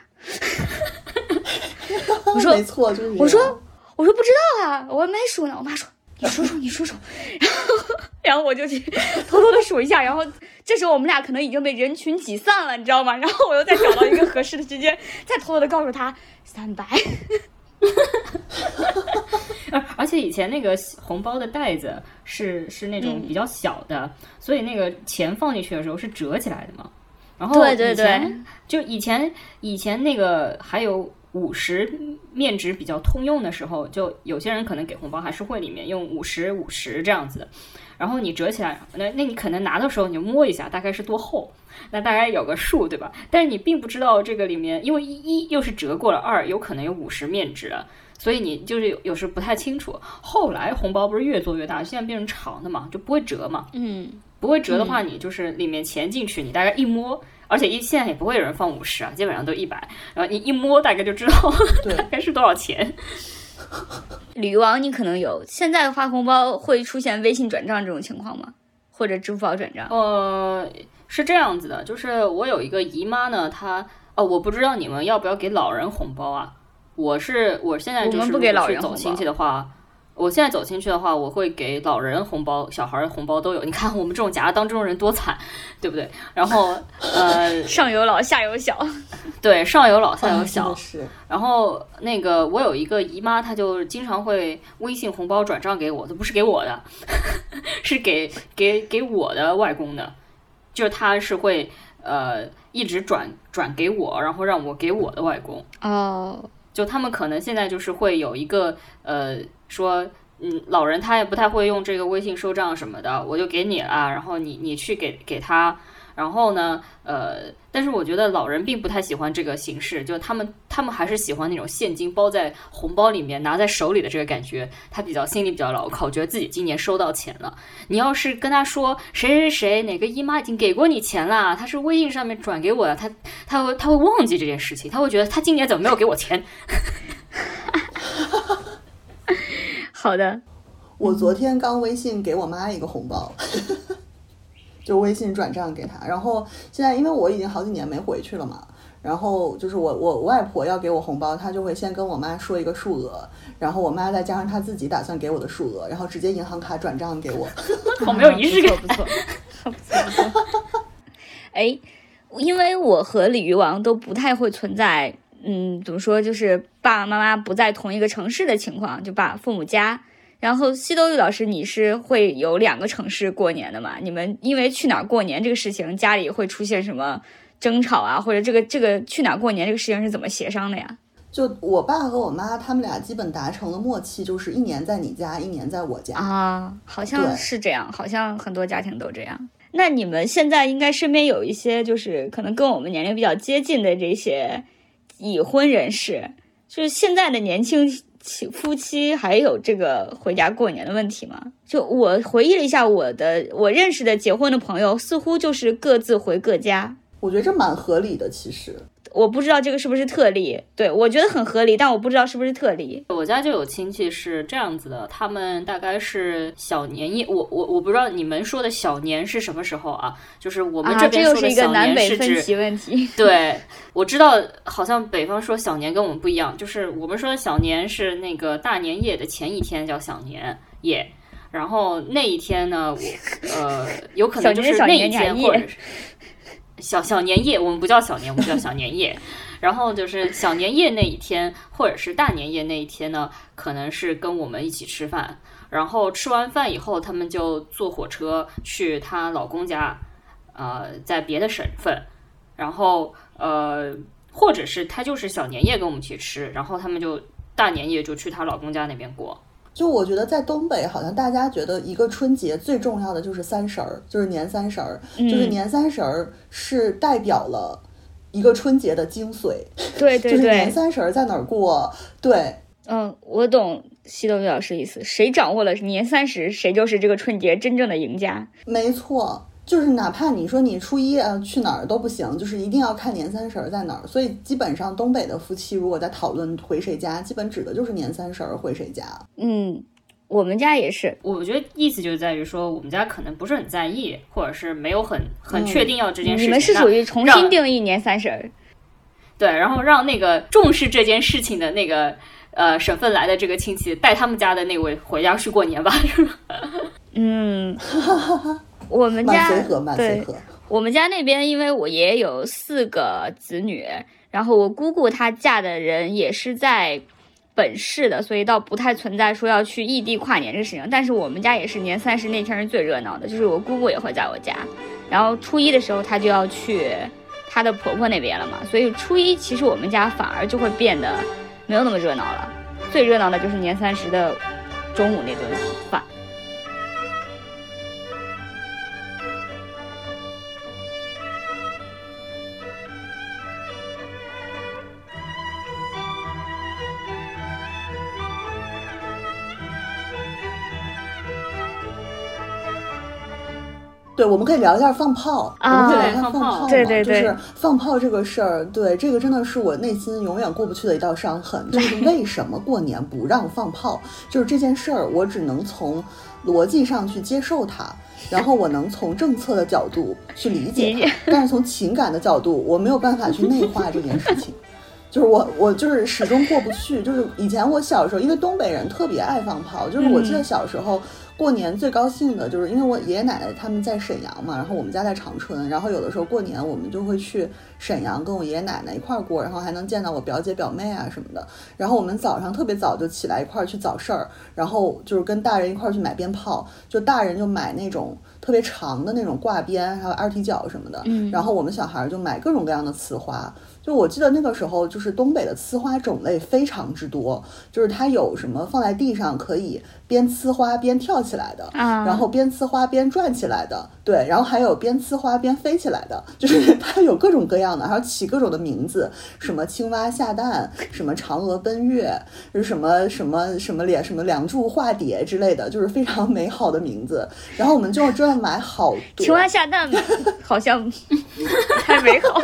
我说没错，就是我说我说不知道啊，我还没数呢。我妈说你数数，你数数。然后 然后我就去偷偷的数一下，然后这时候我们俩可能已经被人群挤散了，你知道吗？然后我又再找到一个合适的时间，再偷偷的告诉他三百。而 而且以前那个红包的袋子是是那种比较小的，所以那个钱放进去的时候是折起来的嘛。然后对对以前就以前以前那个还有五十面值比较通用的时候，就有些人可能给红包还是会里面用五十五十这样子的。然后你折起来，那那你可能拿的时候你就摸一下，大概是多厚，那大概有个数，对吧？但是你并不知道这个里面，因为一一又是折过了，二有可能有五十面值了。所以你就是有有时不太清楚。后来红包不是越做越大，现在变成长的嘛，就不会折嘛。嗯，不会折的话，你就是里面钱进去，你大概一摸，而且一现在也不会有人放五十啊，基本上都一百，然后你一摸大概就知道 大概是多少钱。女王你可能有，现在发红包会出现微信转账这种情况吗？或者支付宝转账？呃，是这样子的，就是我有一个姨妈呢，她哦，我不知道你们要不要给老人红包啊？我是我现在就是我们不给老人走亲戚的话。我现在走进去的话，我会给老人红包、小孩儿红包都有。你看我们这种夹当这种人多惨，对不对？然后，呃，上有老下有小，对，上有老下有小，是然后那个我有一个姨妈，她就经常会微信红包转账给我，都不是给我的，是给给给我的外公的，就是她是会呃一直转转给我，然后让我给我的外公。哦，就他们可能现在就是会有一个呃说。嗯，老人他也不太会用这个微信收账什么的，我就给你了，然后你你去给给他，然后呢，呃，但是我觉得老人并不太喜欢这个形式，就他们他们还是喜欢那种现金包在红包里面拿在手里的这个感觉，他比较心里比较牢靠，觉得自己今年收到钱了。你要是跟他说谁谁谁哪个姨妈已经给过你钱了，他是微信上面转给我的，他他会他会忘记这件事情，他会觉得他今年怎么没有给我钱？好的，我昨天刚微信给我妈一个红包，就微信转账给她。然后现在因为我已经好几年没回去了嘛，然后就是我我外婆要给我红包，她就会先跟我妈说一个数额，然后我妈再加上她自己打算给我的数额，然后直接银行卡转账给我。好没有仪式感。不错不错，不错不错。哎，因为我和鲤鱼王都不太会存在，嗯，怎么说，就是爸爸妈妈不在同一个城市的情况，就爸父母家。然后西多玉老师，你是会有两个城市过年的嘛？你们因为去哪儿过年这个事情，家里会出现什么争吵啊？或者这个这个去哪儿过年这个事情是怎么协商的呀？就我爸和我妈他们俩基本达成了默契，就是一年在你家，一年在我家啊，好像是这样，好像很多家庭都这样。那你们现在应该身边有一些就是可能跟我们年龄比较接近的这些已婚人士，就是现在的年轻夫妻还有这个回家过年的问题吗？就我回忆了一下，我的我认识的结婚的朋友似乎就是各自回各家，我觉得这蛮合理的，其实。我不知道这个是不是特例，对我觉得很合理，但我不知道是不是特例。我家就有亲戚是这样子的，他们大概是小年夜，我我我不知道你们说的小年是什么时候啊？就是我们这边说的小年是指，对，我知道，好像北方说小年跟我们不一样，就是我们说的小年是那个大年夜的前一天叫小年夜，然后那一天呢，我呃有可能就是那一天或者。小小年夜，我们不叫小年，我们叫小年夜。然后就是小年夜那一天，或者是大年夜那一天呢，可能是跟我们一起吃饭。然后吃完饭以后，他们就坐火车去她老公家，呃，在别的省份。然后呃，或者是她就是小年夜跟我们一起吃，然后他们就大年夜就去她老公家那边过。就我觉得在东北，好像大家觉得一个春节最重要的就是三十儿，就是年三十儿，就是年三十儿是代表了一个春节的精髓。对对对，就是年三十儿在哪儿过？对，嗯，我懂西多米老师意思，谁掌握了年三十，谁就是这个春节真正的赢家。没错。就是哪怕你说你初一啊去哪儿都不行，就是一定要看年三十儿在哪儿。所以基本上东北的夫妻如果在讨论回谁家，基本指的就是年三十儿回谁家。嗯，我们家也是。我觉得意思就在于说，我们家可能不是很在意，或者是没有很很确定要这件事情。你们是属于重新定义年三十儿。对，然后让那个重视这件事情的那个呃省份来的这个亲戚带他们家的那位回家去过年吧，是吧？嗯。我们家对，我们家那边，因为我爷爷有四个子女，然后我姑姑她嫁的人也是在本市的，所以倒不太存在说要去异地跨年这个事情。但是我们家也是年三十那天是最热闹的，就是我姑姑也会在我家，然后初一的时候她就要去她的婆婆那边了嘛，所以初一其实我们家反而就会变得没有那么热闹了。最热闹的就是年三十的中午那顿饭。对，我们可以聊一下放炮。我们可以聊一下放炮对对对，就是放炮这个事儿，对这个真的是我内心永远过不去的一道伤痕。就是为什么过年不让放炮？就是这件事儿，我只能从逻辑上去接受它，然后我能从政策的角度去理解它，但是从情感的角度，我没有办法去内化这件事情。就是我，我就是始终过不去。就是以前我小时候，因为东北人特别爱放炮，就是我记得小时候。过年最高兴的就是因为我爷爷奶奶他们在沈阳嘛，然后我们家在长春，然后有的时候过年我们就会去沈阳跟我爷爷奶奶一块儿过，然后还能见到我表姐表妹啊什么的。然后我们早上特别早就起来一块儿去早市儿，然后就是跟大人一块儿去买鞭炮，就大人就买那种特别长的那种挂鞭，还有二踢脚什么的，然后我们小孩就买各种各样的呲花。就我记得那个时候，就是东北的呲花种类非常之多，就是它有什么放在地上可以边呲花边跳起来的，啊然后边呲花边转起来的，对，然后还有边呲花边飞起来的，就是 它有各种各样的，还有起各种的名字，什么青蛙下蛋，什么嫦娥奔月，是什么什么什么脸什么梁祝化蝶之类的，就是非常美好的名字。然后我们就真的买好多青蛙下蛋，好像 太美好，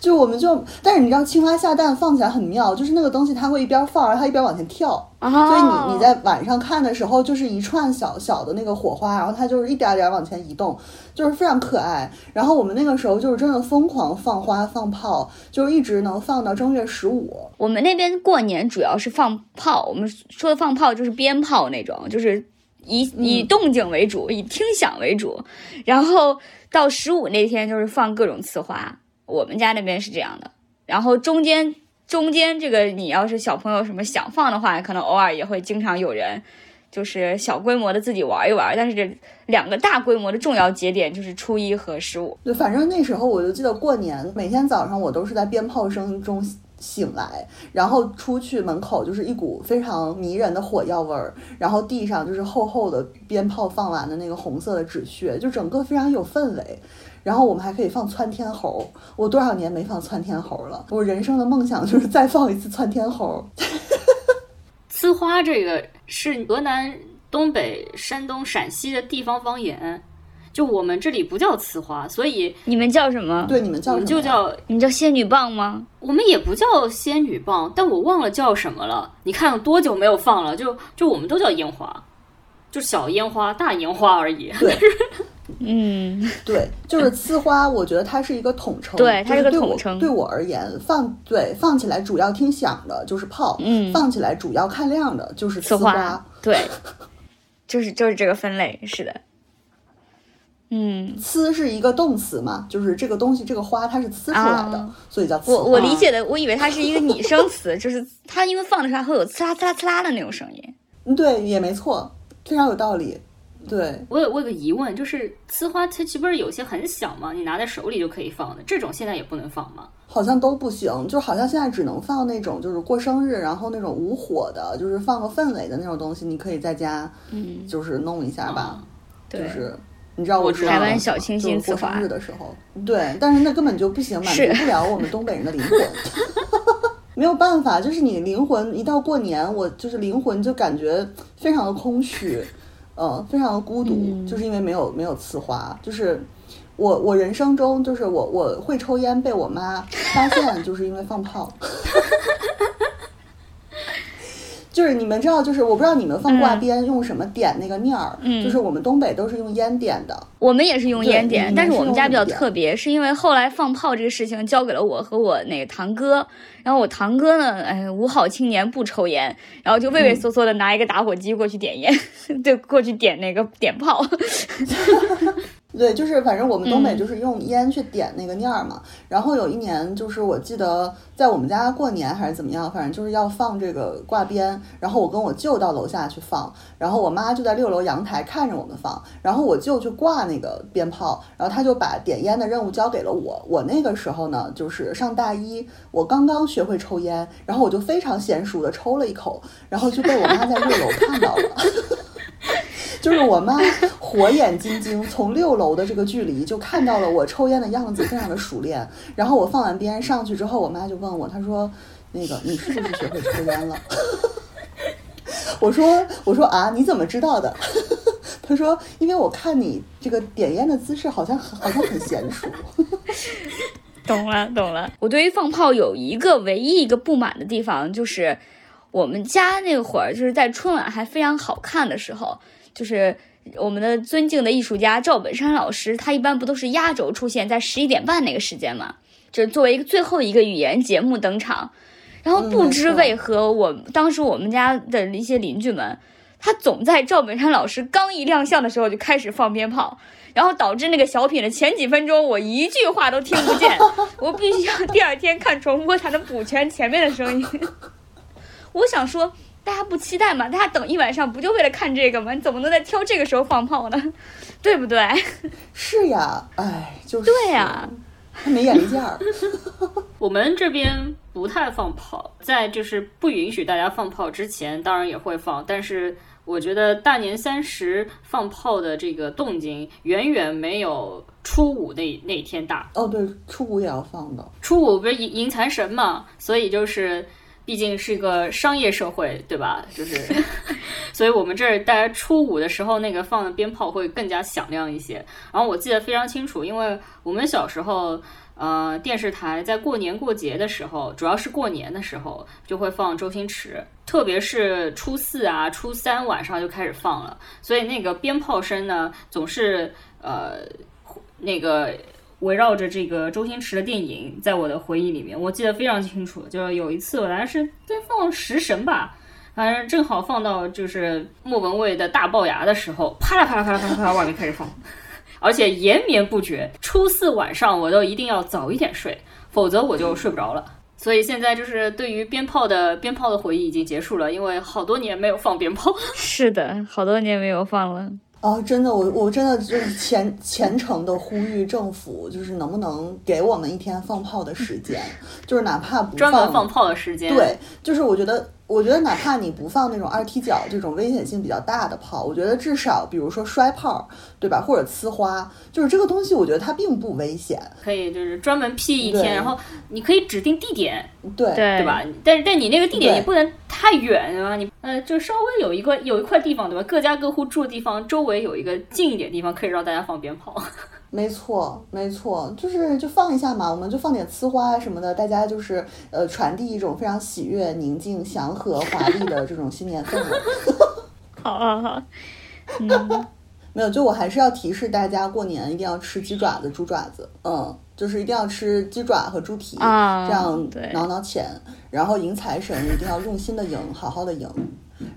就我们就。但是你知道青蛙下蛋放起来很妙，就是那个东西它会一边放，然后它一边往前跳，所以你你在晚上看的时候，就是一串小小的那个火花，然后它就是一点点往前移动，就是非常可爱。然后我们那个时候就是真的疯狂放花放炮，就是一直能放到正月十五。我们那边过年主要是放炮，我们说的放炮就是鞭炮那种，就是以以动静为主，以听响为主。然后到十五那天就是放各种呲花。我们家那边是这样的。然后中间中间这个，你要是小朋友什么想放的话，可能偶尔也会经常有人，就是小规模的自己玩一玩。但是这两个大规模的重要节点就是初一和十五。对，反正那时候我就记得过年每天早上我都是在鞭炮声中醒来，然后出去门口就是一股非常迷人的火药味儿，然后地上就是厚厚的鞭炮放完的那个红色的纸屑，就整个非常有氛围。然后我们还可以放窜天猴，我多少年没放窜天猴了。我人生的梦想就是再放一次窜天猴。呲花这个是河南、东北、山东、陕西的地方方言，就我们这里不叫呲花，所以你们叫什么？对，你们叫我们就叫你们叫仙女棒吗？我们也不叫仙女棒，但我忘了叫什么了。你看多久没有放了？就就我们都叫烟花，就小烟花、大烟花而已。对。嗯，对，就是呲花，我觉得它是一个统称，对，它是个统称。对我而言，放对放起来主要听响的就是炮，嗯，放起来主要看亮的就是呲花，对，就是就是这个分类，是的。嗯，呲是一个动词嘛，就是这个东西这个花它是呲出来的，所以叫呲花。我我理解的，我以为它是一个拟声词，就是它因为放的时候会有呲啦呲啦呲啦的那种声音。嗯，对，也没错，非常有道理。对我有我有个疑问，就是呲花它岂不是有些很小吗？你拿在手里就可以放的，这种现在也不能放吗？好像都不行，就好像现在只能放那种就是过生日，然后那种无火的，就是放个氛围的那种东西，你可以在家，嗯，就是弄一下吧。对，就是你知道我台湾小清新过生日的时候，对，但是那根本就不行，满足不了我们东北人的灵魂，没有办法，就是你灵魂一到过年，我就是灵魂就感觉非常的空虚。嗯，非常的孤独，就是因为没有没有刺花。就是我我人生中，就是我我会抽烟，被我妈发现，就是因为放炮。就是你们知道，就是我不知道你们放挂鞭用什么点那个面儿，就是我们东北都是用烟点的，我们也是用烟点，但是我们家比较特别，是因为后来放炮这个事情交给了我和我那个堂哥，然后我堂哥呢，哎，五好青年不抽烟，然后就畏畏缩缩的拿一个打火机过去点烟，就过去点那个点炮。对，就是反正我们东北就是用烟去点那个念儿嘛。然后有一年，就是我记得在我们家过年还是怎么样，反正就是要放这个挂鞭。然后我跟我舅到楼下去放，然后我妈就在六楼阳台看着我们放。然后我舅去挂那个鞭炮，然后他就把点烟的任务交给了我。我那个时候呢，就是上大一，我刚刚学会抽烟，然后我就非常娴熟的抽了一口，然后就被我妈在六楼看到了。就是我妈火眼金睛，从六楼的这个距离就看到了我抽烟的样子，非常的熟练。然后我放完鞭上去之后，我妈就问我，她说：“那个你是不是学会抽烟了？” 我说：“我说啊，你怎么知道的？” 她说：“因为我看你这个点烟的姿势，好像好像很娴熟。”懂了，懂了。我对于放炮有一个唯一一个不满的地方，就是我们家那会儿就是在春晚还非常好看的时候。就是我们的尊敬的艺术家赵本山老师，他一般不都是压轴出现在十一点半那个时间嘛？就是作为一个最后一个语言节目登场。然后不知为何，我当时我们家的一些邻居们，他总在赵本山老师刚一亮相的时候就开始放鞭炮，然后导致那个小品的前几分钟我一句话都听不见，我必须要第二天看重播才能补全前面的声音。我想说。大家不期待嘛？大家等一晚上不就为了看这个吗？你怎么能在挑这个时候放炮呢？对不对？是呀，哎，就是对呀，他没眼力见儿。我们这边不太放炮，在就是不允许大家放炮之前，当然也会放。但是我觉得大年三十放炮的这个动静远远没有初五那那天大。哦，对，初五也要放的。初五不是迎迎财神嘛，所以就是。毕竟是一个商业社会，对吧？就是，所以我们这儿大家初五的时候，那个放的鞭炮会更加响亮一些。然后我记得非常清楚，因为我们小时候，呃，电视台在过年过节的时候，主要是过年的时候就会放周星驰，特别是初四啊、初三晚上就开始放了，所以那个鞭炮声呢，总是呃那个。围绕着这个周星驰的电影，在我的回忆里面，我记得非常清楚。就是有一次，我来是在放《食神》吧，反正正好放到就是莫文蔚的大龅牙的时候，啪啦啪啦啪啦啪啦啪啦，外面开始放，而且延绵不绝。初四晚上我都一定要早一点睡，否则我就睡不着了。所以现在就是对于鞭炮的鞭炮的回忆已经结束了，因为好多年没有放鞭炮。是的，好多年没有放了。哦，真的，我我真的就是虔虔诚的呼吁政府，就是能不能给我们一天放炮的时间，就是哪怕不专门放炮的时间。对，就是我觉得。我觉得哪怕你不放那种二踢脚这种危险性比较大的炮，我觉得至少比如说摔炮，对吧？或者呲花，就是这个东西，我觉得它并不危险。可以就是专门辟一天，然后你可以指定地点，对对吧？但是但你那个地点也不能太远，对吧？你呃，就稍微有一个有一块地方，对吧？各家各户住的地方周围有一个近一点地方，可以让大家放鞭炮。没错，没错，就是就放一下嘛，我们就放点呲花什么的，大家就是呃传递一种非常喜悦、宁静、祥和、华丽的这种新年氛围。好好好，嗯，没有，就我还是要提示大家，过年一定要吃鸡爪子、猪爪子，嗯，就是一定要吃鸡爪和猪蹄，这样挠挠钱，然后迎财神一定要用心的迎，好好的迎。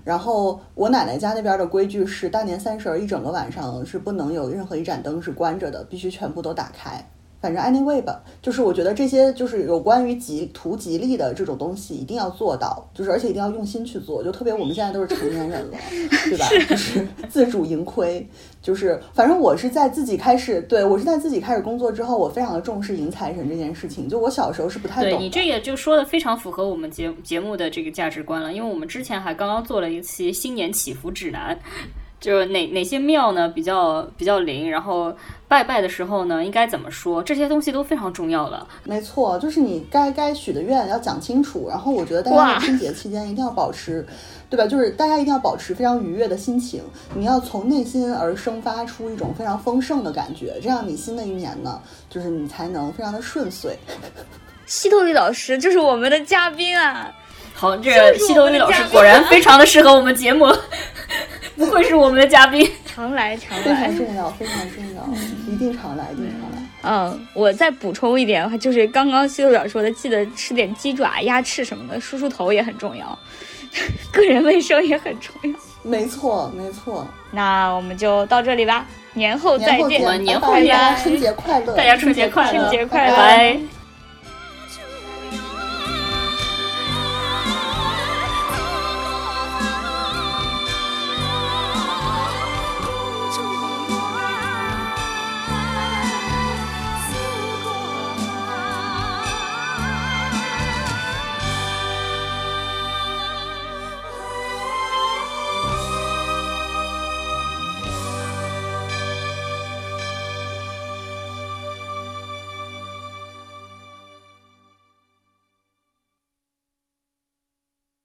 然后我奶奶家那边的规矩是，大年三十儿一整个晚上是不能有任何一盏灯是关着的，必须全部都打开。反正 anyway 吧，就是我觉得这些就是有关于吉图吉利的这种东西一定要做到，就是而且一定要用心去做。就特别我们现在都是成年人了，对吧？就是自主盈亏。就是反正我是在自己开始，对我是在自己开始工作之后，我非常的重视迎财神这件事情。就我小时候是不太懂。对你这也就说的非常符合我们节节目的这个价值观了，因为我们之前还刚刚做了一期新年祈福指南。就是哪哪些庙呢比较比较灵，然后拜拜的时候呢应该怎么说，这些东西都非常重要了。没错，就是你该该许的愿要讲清楚。然后我觉得大家春节期间一定要保持，对吧？就是大家一定要保持非常愉悦的心情，你要从内心而生发出一种非常丰盛的感觉，这样你新的一年呢，就是你才能非常的顺遂。西多利老师就是我们的嘉宾啊！好，这个西头女老师果然非常的适合我们节目。不愧是我们的嘉宾，常来常来，非常重要，非常重要，一定常来，一定常来。嗯，我再补充一点，就是刚刚西豆表说的，记得吃点鸡爪、鸭翅什么的，梳梳头也很重要，个人卫生也很重要。没错，没错。那我们就到这里吧，年后再见，年后见，春节快乐，大家春节快乐，春节快乐，拜拜。